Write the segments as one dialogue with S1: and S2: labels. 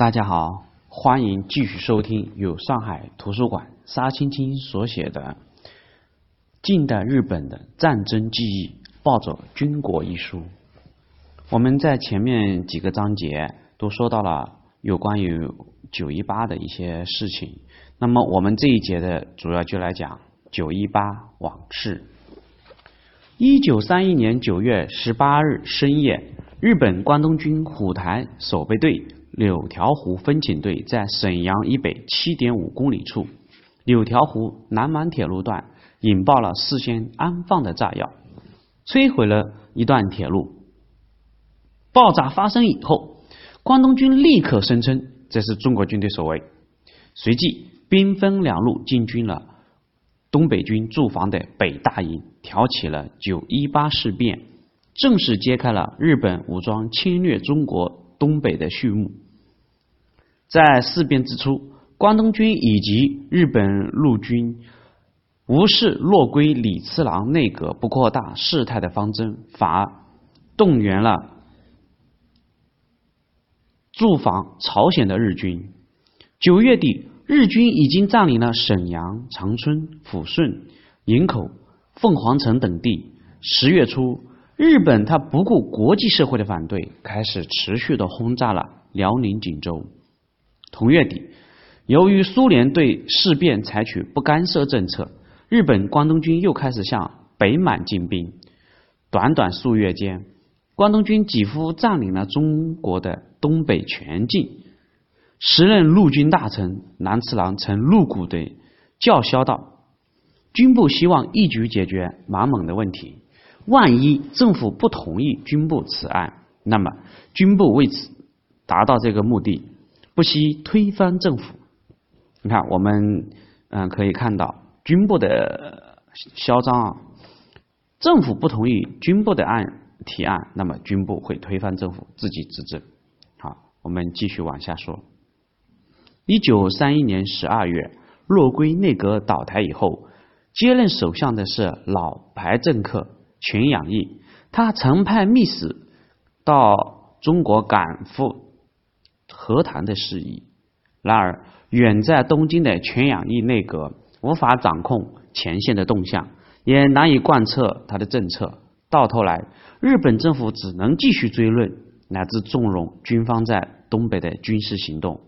S1: 大家好，欢迎继续收听由上海图书馆沙青青所写的《近代日本的战争记忆：暴走军国》一书。我们在前面几个章节都说到了有关于九一八的一些事情，那么我们这一节的主要就来讲九一八往事。一九三一年九月十八日深夜，日本关东军虎台守备队柳条湖分遣队在沈阳以北七点五公里处，柳条湖南满铁路段引爆了事先安放的炸药，摧毁了一段铁路。爆炸发生以后，关东军立刻声称这是中国军队所为，随即兵分两路进军了。东北军驻防的北大营挑起了九一八事变，正式揭开了日本武装侵略中国东北的序幕。在事变之初，关东军以及日本陆军无视落归李次郎内阁不扩大事态的方针，反而动员了驻防朝鲜的日军。九月底。日军已经占领了沈阳、长春、抚顺、营口、凤凰城等地。十月初，日本他不顾国际社会的反对，开始持续的轰炸了辽宁锦州。同月底，由于苏联对事变采取不干涉政策，日本关东军又开始向北满进兵。短短数月间，关东军几乎占领了中国的东北全境。时任陆军大臣南次郎曾露骨的叫嚣道：“军部希望一举解决满蒙的问题，万一政府不同意军部此案，那么军部为此达到这个目的，不惜推翻政府。”你看，我们嗯可以看到军部的嚣张啊，政府不同意军部的案提案，那么军部会推翻政府，自己执政。好，我们继续往下说。一九三一年十二月，落归内阁倒台以后，接任首相的是老牌政客全养义。他曾派密使到中国赶赴和谈的事宜。然而，远在东京的全养义内阁无法掌控前线的动向，也难以贯彻他的政策。到头来，日本政府只能继续追论，乃至纵容军方在东北的军事行动。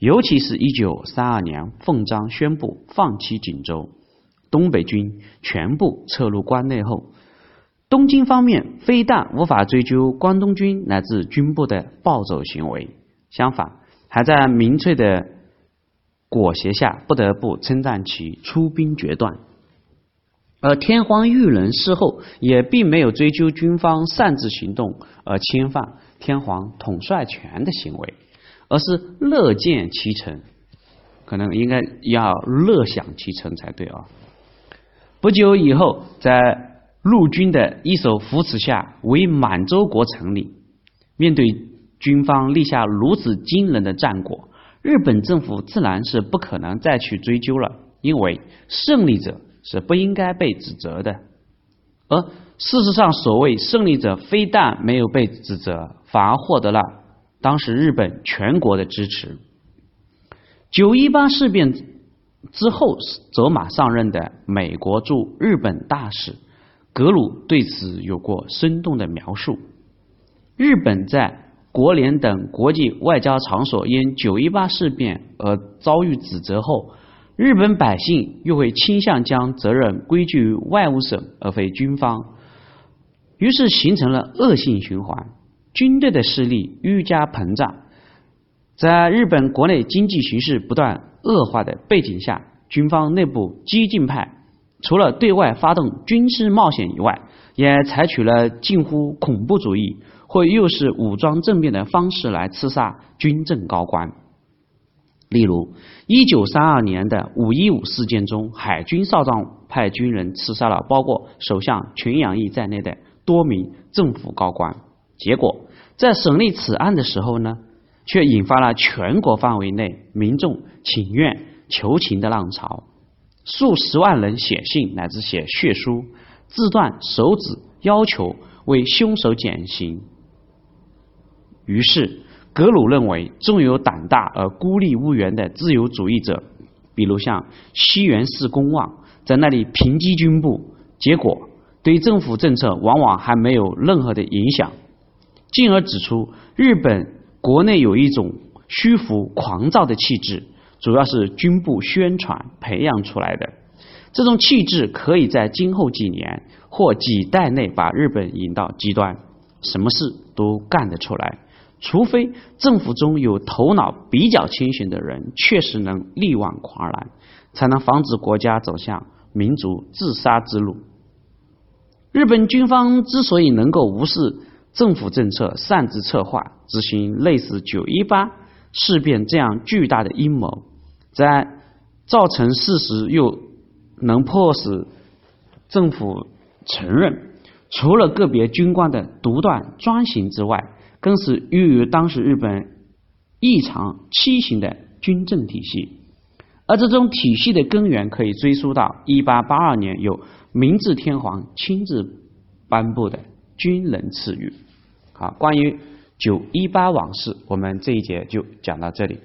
S1: 尤其是一九三二年，奉章宣布放弃锦州，东北军全部撤入关内后，东京方面非但无法追究关东军乃至军部的暴走行为，相反，还在民粹的裹挟下，不得不称赞其出兵决断。而天皇裕仁事后也并没有追究军方擅自行动而侵犯天皇统帅权的行为。而是乐见其成，可能应该要乐享其成才对啊。不久以后，在陆军的一手扶持下，为满洲国成立。面对军方立下如此惊人的战果，日本政府自然是不可能再去追究了，因为胜利者是不应该被指责的。而事实上，所谓胜利者非但没有被指责，反而获得了。当时日本全国的支持。九一八事变之后，走马上任的美国驻日本大使格鲁对此有过生动的描述。日本在国联等国际外交场所因九一八事变而遭遇指责后，日本百姓又会倾向将责任归咎于外务省而非军方，于是形成了恶性循环。军队的势力愈加膨胀，在日本国内经济形势不断恶化的背景下，军方内部激进派除了对外发动军事冒险以外，也采取了近乎恐怖主义或又是武装政变的方式来刺杀军政高官。例如，一九三二年的五一五事件中，海军少将派军人刺杀了包括首相全养义在内的多名政府高官。结果，在审理此案的时候呢，却引发了全国范围内民众请愿求情的浪潮，数十万人写信乃至写血书，自断手指，要求为凶手减刑。于是，格鲁认为，纵有胆大而孤立无援的自由主义者，比如像西园寺公望，在那里平击军部，结果对政府政策往往还没有任何的影响。进而指出，日本国内有一种虚浮狂躁的气质，主要是军部宣传培养出来的。这种气质可以在今后几年或几代内把日本引到极端，什么事都干得出来。除非政府中有头脑比较清醒的人，确实能力挽狂澜，才能防止国家走向民族自杀之路。日本军方之所以能够无视政府政策，擅自策划执行类似九一八事变这样巨大的阴谋，在造成事实又。能迫使政府承认，除了个别军官的独断专行之外，更是由于当时日本异常畸形的军政体系。而这种体系的根源可以追溯到一八八二年由明治天皇亲自颁布的军人赐予。好，关于九一八往事，我们这一节就讲到这里。